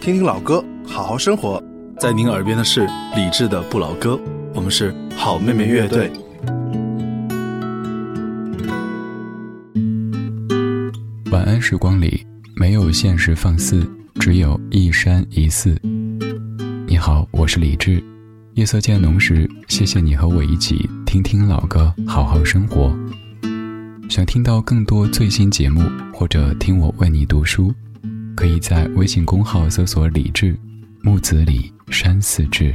听听老歌，好好生活。在您耳边的是李志的不老歌，我们是好妹妹乐队。晚安时光里没有现实放肆，只有一山一寺。你好，我是李志。夜色渐浓时，谢谢你和我一起听听老歌，好好生活。想听到更多最新节目，或者听我为你读书。可以在微信公号搜索“李志木子李山寺志”。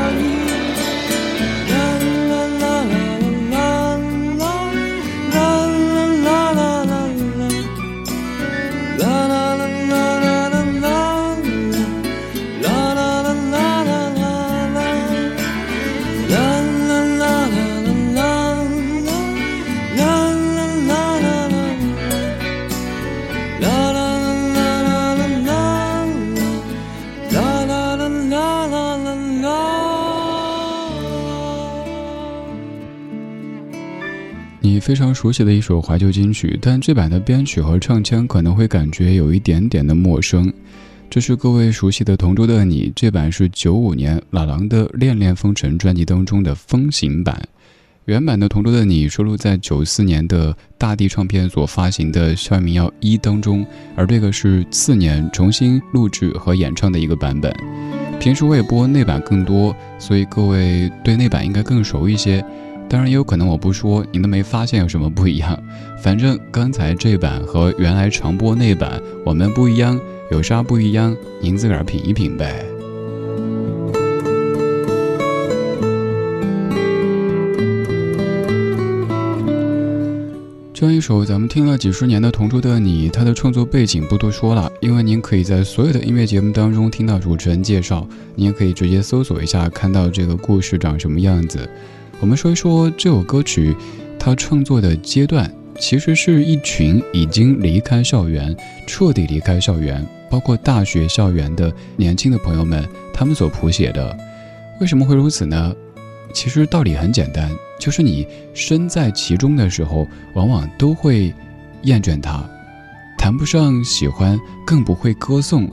非常熟悉的一首怀旧金曲，但这版的编曲和唱腔可能会感觉有一点点的陌生。这是各位熟悉的《同桌的你》，这版是九五年老狼的《恋恋风尘》专辑当中的风行版。原版的《同桌的你》收录在九四年的大地唱片所发行的《校园民谣一》当中，而这个是次年重新录制和演唱的一个版本。平时我也播那版更多，所以各位对那版应该更熟一些。当然也有可能我不说，您都没发现有什么不一样。反正刚才这版和原来常播那版，我们不一样，有啥不一样？您自个儿品一品呗。这样一首咱们听了几十年的《同桌的你》，它的创作背景不多说了，因为您可以在所有的音乐节目当中听到主持人介绍，您也可以直接搜索一下，看到这个故事长什么样子。我们说一说这首歌曲，它创作的阶段，其实是一群已经离开校园、彻底离开校园，包括大学校园的年轻的朋友们，他们所谱写的。为什么会如此呢？其实道理很简单，就是你身在其中的时候，往往都会厌倦它，谈不上喜欢，更不会歌颂。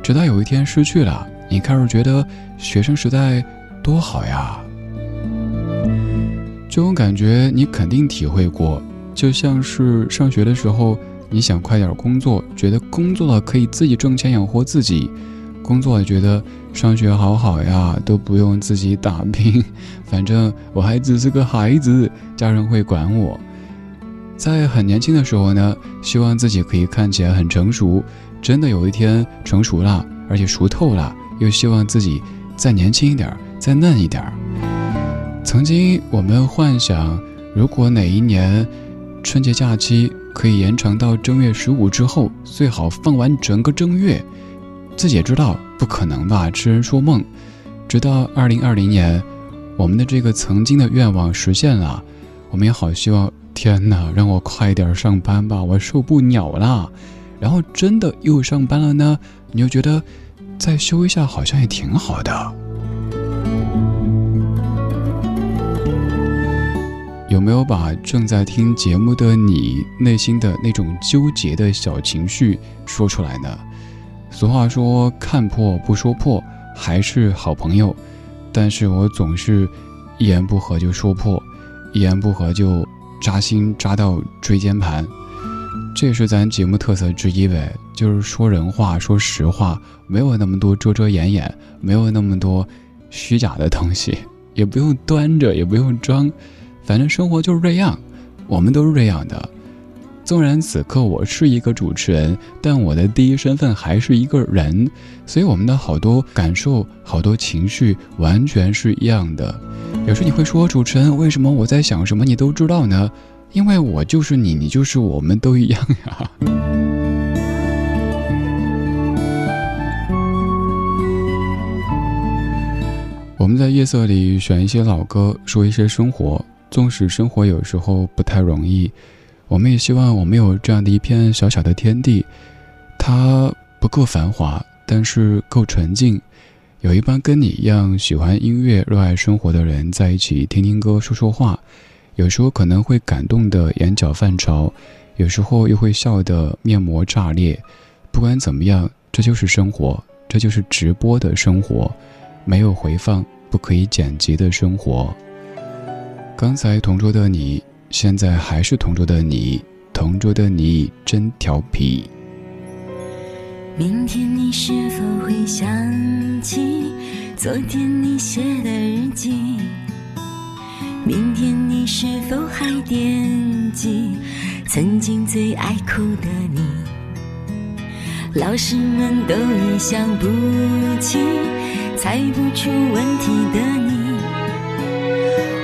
直到有一天失去了，你开始觉得学生时代多好呀。这种感觉你肯定体会过，就像是上学的时候，你想快点工作，觉得工作了可以自己挣钱养活自己；工作了觉得上学好好呀，都不用自己打拼，反正我还只是个孩子，家人会管我。在很年轻的时候呢，希望自己可以看起来很成熟。真的有一天成熟了，而且熟透了，又希望自己再年轻一点，再嫩一点。曾经我们幻想，如果哪一年春节假期可以延长到正月十五之后，最好放完整个正月。自己也知道不可能吧，痴人说梦。直到二零二零年，我们的这个曾经的愿望实现了，我们也好希望，天哪，让我快点上班吧，我受不了了。然后真的又上班了呢，你又觉得再休一下好像也挺好的。有没有把正在听节目的你内心的那种纠结的小情绪说出来呢？俗话说“看破不说破”，还是好朋友，但是我总是一言不合就说破，一言不合就扎心扎到椎间盘。这也是咱节目特色之一呗，就是说人话，说实话，没有那么多遮遮掩掩，没有那么多虚假的东西，也不用端着，也不用装，反正生活就是这样，我们都是这样的。纵然此刻我是一个主持人，但我的第一身份还是一个人，所以我们的好多感受、好多情绪完全是一样的。有时你会说，主持人为什么我在想什么你都知道呢？因为我就是你，你就是我们都一样呀。我们在夜色里选一些老歌，说一些生活。纵使生活有时候不太容易，我们也希望我们有这样的一片小小的天地，它不够繁华，但是够纯净。有一帮跟你一样喜欢音乐、热爱生活的人在一起，听听歌，说说话。有时候可能会感动的眼角泛潮，有时候又会笑得面膜炸裂。不管怎么样，这就是生活，这就是直播的生活，没有回放、不可以剪辑的生活。刚才同桌的你，现在还是同桌的你，同桌的你真调皮。明天你是否会想起昨天你写的日记？明天你是否还惦记曾经最爱哭的你？老师们都已想不起猜不出问题的你。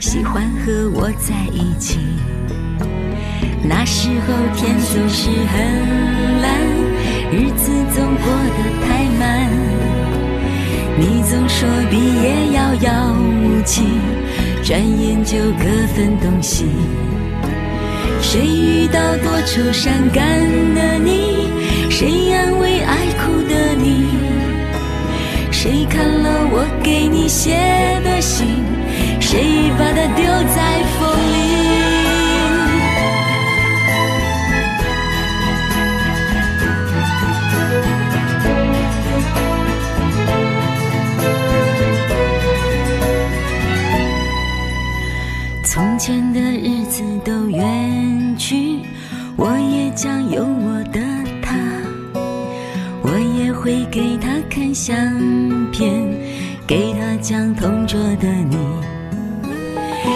喜欢和我在一起，那时候天总是很蓝，日子总过得太慢。你总说毕业遥遥无期，转眼就各分东西。谁遇到多愁善感的你？谁安慰爱哭的你？谁看了我给你写的信？谁把它丢在风里？从前的日子都远去，我也将有我的他，我也会给他看相片，给他讲同桌的你。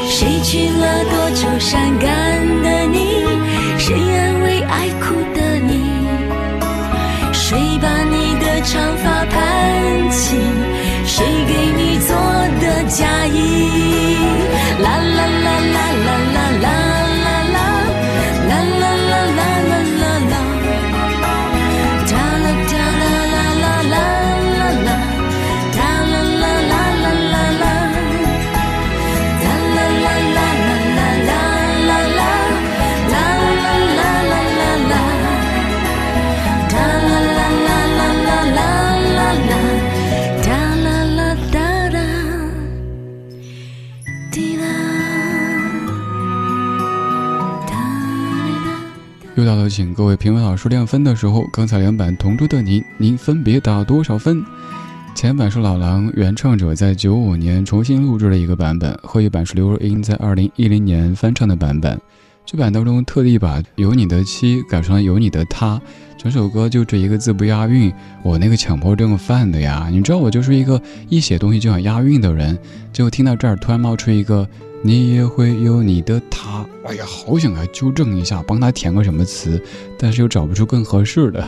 谁娶了多愁善感的你？谁安慰爱哭的你？谁把你的长发盘起？谁给你做的嫁衣？啦啦又到了请各位评委老师亮分的时候，刚才两版《同桌的你》，您分别打多少分？前版是老狼原唱者在九五年重新录制的一个版本，后一版是刘若英在二零一零年翻唱的版本。这版当中特地把“有你的妻”改成了“有你的他”，整首歌就这一个字不押韵，我那个强迫症犯的呀！你知道我就是一个一写东西就想押韵的人，结果听到这儿突然冒出一个。你也会有你的他，哎呀，好想来纠正一下，帮他填个什么词，但是又找不出更合适的。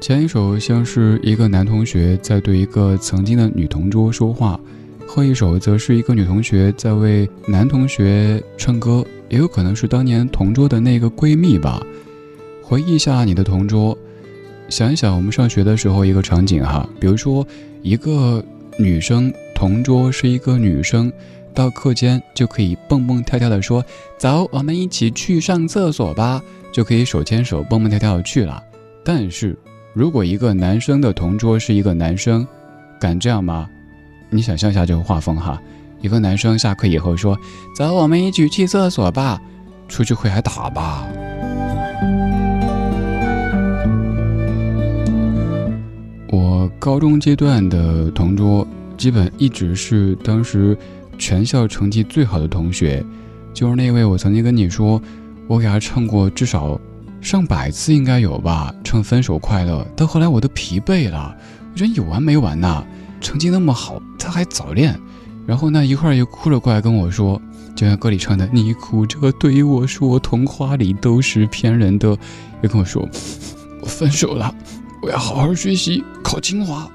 前一首像是一个男同学在对一个曾经的女同桌说话，后一首则是一个女同学在为男同学唱歌，也有可能是当年同桌的那个闺蜜吧。回忆一下你的同桌，想一想我们上学的时候一个场景哈，比如说一个女生。同桌是一个女生，到课间就可以蹦蹦跳跳的说：“走，我们一起去上厕所吧。”就可以手牵手蹦蹦跳跳的去了。但是，如果一个男生的同桌是一个男生，敢这样吗？你想象一下这个画风哈，一个男生下课以后说：“走，我们一起去厕所吧。”出去会挨打吧？我高中阶段的同桌。基本一直是当时全校成绩最好的同学，就是那位我曾经跟你说，我给他唱过至少上百次应该有吧，唱《分手快乐》。到后来我都疲惫了，我觉得有完没完呐？成绩那么好，他还早恋，然后呢一会儿又哭着过来跟我说，就像歌里唱的：“你哭着对我说，童话里都是骗人的。”又跟我说：“ 我分手了，我要好好学习，考清华。”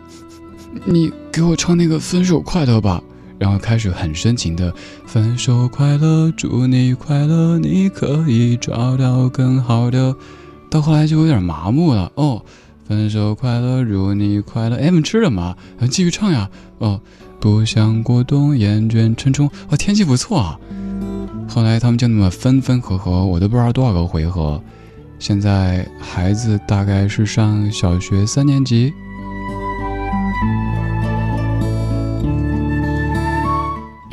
你给我唱那个分手快乐吧，然后开始很深情的分手快乐，祝你快乐，你可以找到更好的。到后来就有点麻木了哦，分手快乐，祝你快乐。哎，们吃了吗？继续唱呀。哦，不想过冬，厌倦沉重。哦，天气不错啊。后来他们就那么分分合合，我都不知道多少个回合。现在孩子大概是上小学三年级。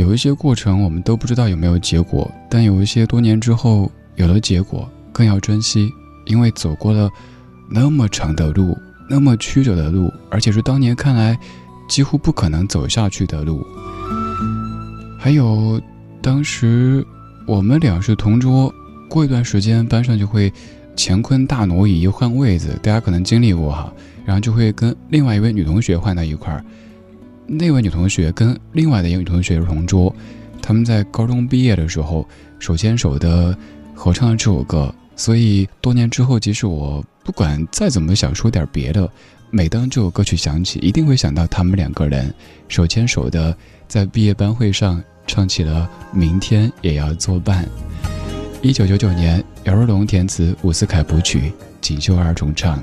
有一些过程我们都不知道有没有结果，但有一些多年之后有了结果，更要珍惜，因为走过了那么长的路，那么曲折的路，而且是当年看来几乎不可能走下去的路。还有，当时我们俩是同桌，过一段时间班上就会乾坤大挪移换位子，大家可能经历过哈，然后就会跟另外一位女同学换到一块儿。那位女同学跟另外的一个女同学是同桌，他们在高中毕业的时候手牵手的合唱了这首歌，所以多年之后，即使我不管再怎么想说点别的，每当这首歌曲响起，一定会想到他们两个人手牵手的在毕业班会上唱起了《明天也要作伴》。一九九九年，姚若龙填词，伍思凯谱曲，锦绣二重唱。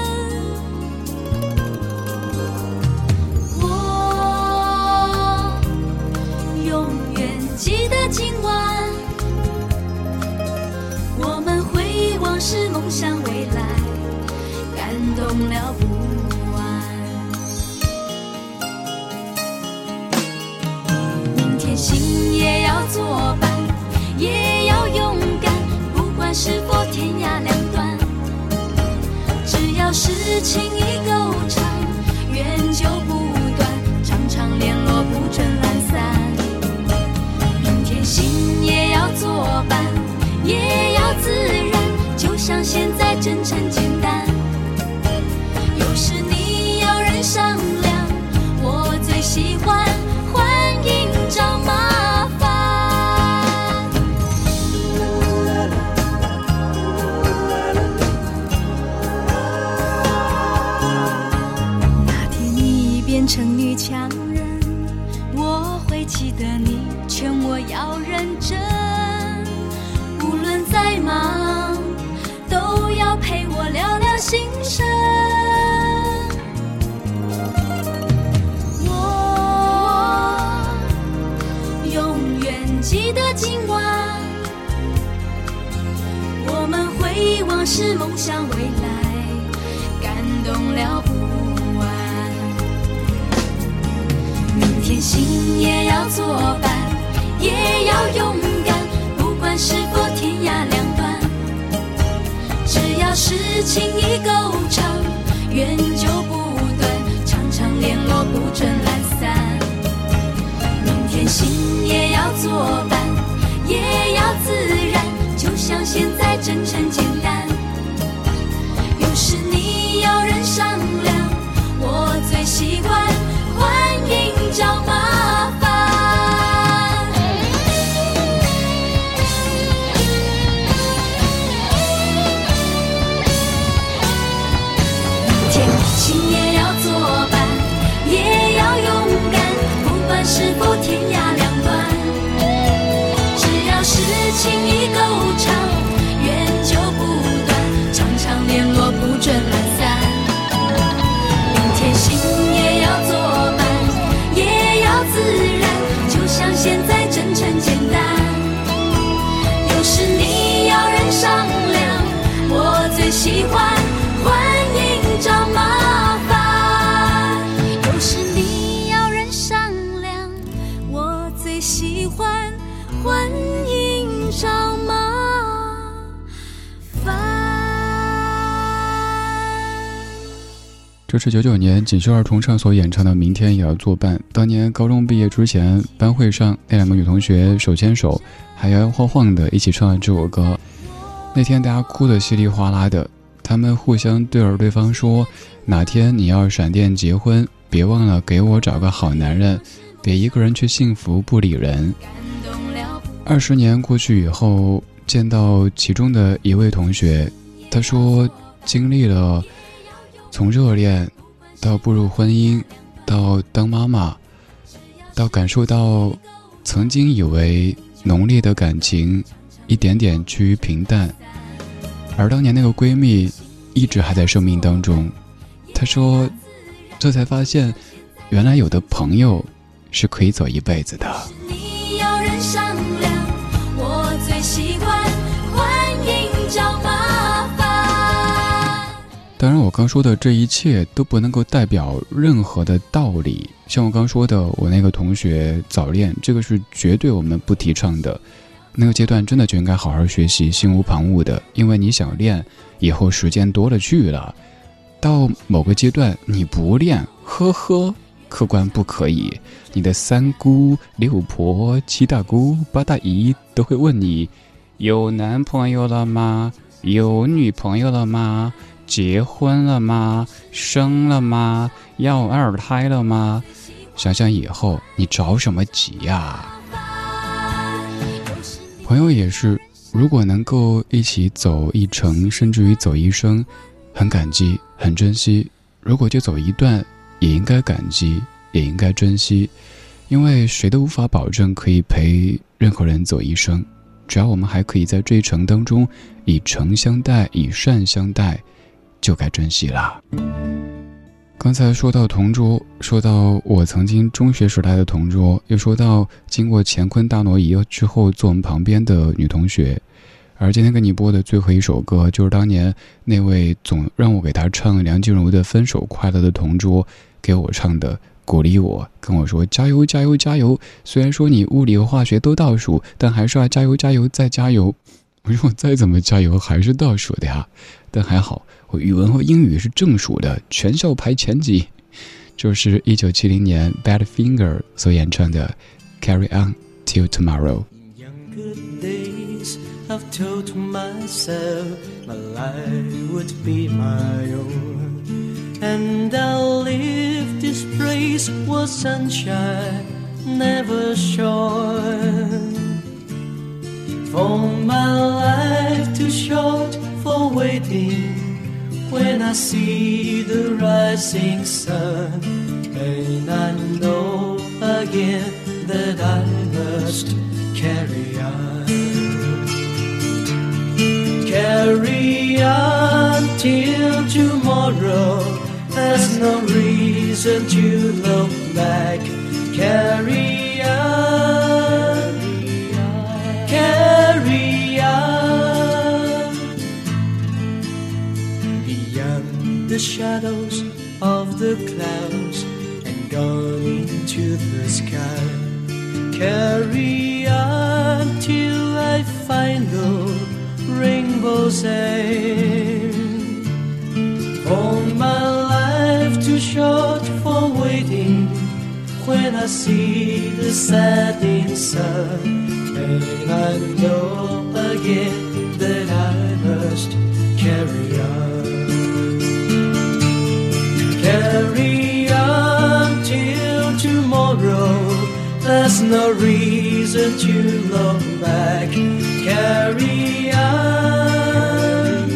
今晚，我们回忆往事，梦想未来，感动了不安。明天心也要作伴，也要勇敢，不管是否天涯两端，只要是情意够长。聊不完。明天心也要作伴，也要勇敢，不管是否天涯两端，只要是情谊够长，缘就不断，常常联络不准懒散。明天心也要作伴，也要自然，就像现在真诚简单。善良，我最喜欢这是九九年锦绣二重唱所演唱的《明天也要作伴》。当年高中毕业之前，班会上那两个女同学手牵手，还摇摇晃晃的一起唱了这首歌。那天大家哭得稀里哗啦的，他们互相对着对方说：“哪天你要闪电结婚，别忘了给我找个好男人，别一个人去幸福不理人。”二十年过去以后，见到其中的一位同学，他说经历了从热恋到步入婚姻，到当妈妈，到感受到曾经以为浓烈的感情一点点趋于平淡，而当年那个闺蜜一直还在生命当中。她说，这才发现，原来有的朋友是可以走一辈子的。你要人商量，当然，我刚说的这一切都不能够代表任何的道理。像我刚说的，我那个同学早恋，这个是绝对我们不提倡的。那个阶段真的就应该好好学习，心无旁骛的，因为你想练，以后时间多了去了。到某个阶段你不练，呵呵，客观不可以。你的三姑六婆、七大姑八大姨都会问你：有男朋友了吗？有女朋友了吗？结婚了吗？生了吗？要二胎了吗？想想以后你着什么急呀、朋友也是，如果能够一起走一程，甚至于走一生，很感激，很珍惜。如果就走一段，也应该感激，也应该珍惜，因为谁都无法保证可以陪任何人走一生。只要我们还可以在这一程当中以诚相待，以善相待，就该珍惜啦。刚才说到同桌，说到我曾经中学时代的同桌，又说到经过乾坤大挪移之后坐我们旁边的女同学，而今天给你播的最后一首歌，就是当年那位总让我给他唱梁静茹的《分手快乐》的同桌给我唱的，鼓励我，跟我说加油加油加油。虽然说你物理和化学都倒数，但还是要加油加油再加油。我说再怎么加油还是倒数的呀，但还好我语文和英语是正数的，全校排前几。就是一九七零年 Badfinger 所演唱的《Carry On Till Tomorrow》。I've told myself my life would be my own. And I'll leave this place where sunshine never shone. For my life too short for waiting when I see the rising sun. And I know again that I must carry on carry on till tomorrow. There's no reason to look back. Carry the shadows of the clouds and gone into the sky. Carry on till I find the rainbow's end. For my life too short for waiting when I see the setting sun. And I know no reason to look back. Carry on,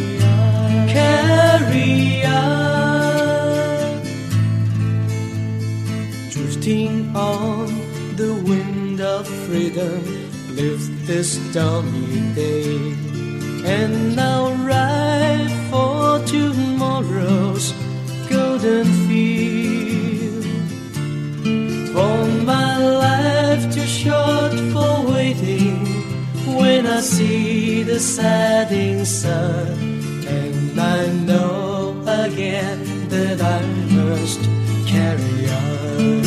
carry on. Drifting on the wind of freedom, live this stormy day. And the setting sun, and I know again that I must carry on.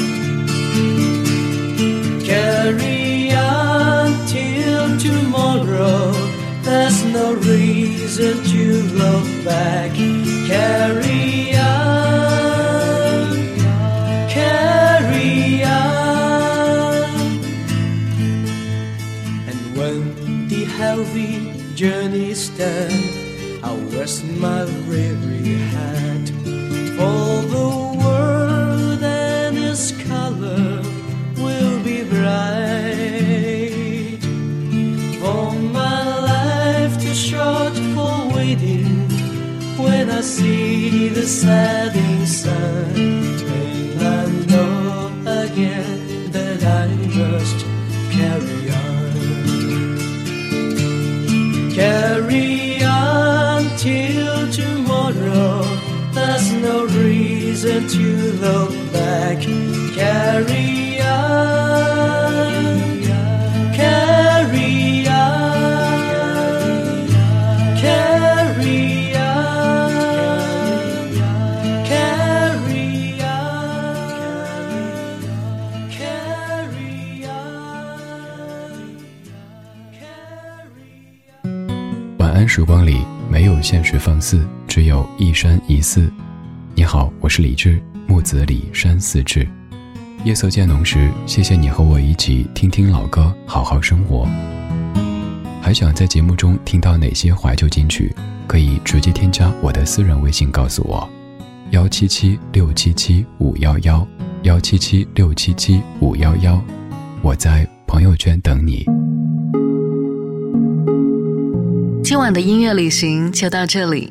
Carry on till tomorrow. There's no reason to look back. Carry journey's I'll rest my weary head. For the world and its color will be bright. For my life too short for waiting when I see the setting sun. And I know again no reason to look back. Carry on. Carry on. Carry on. Carry on. Carry on. 晚安时光里没有现实放肆，只有一山一寺。好，我是李志，木子李山寺志。夜色渐浓时，谢谢你和我一起听听老歌，好好生活。还想在节目中听到哪些怀旧金曲？可以直接添加我的私人微信告诉我：幺七七六七七五幺幺，幺七七六七七五幺幺。我在朋友圈等你。今晚的音乐旅行就到这里，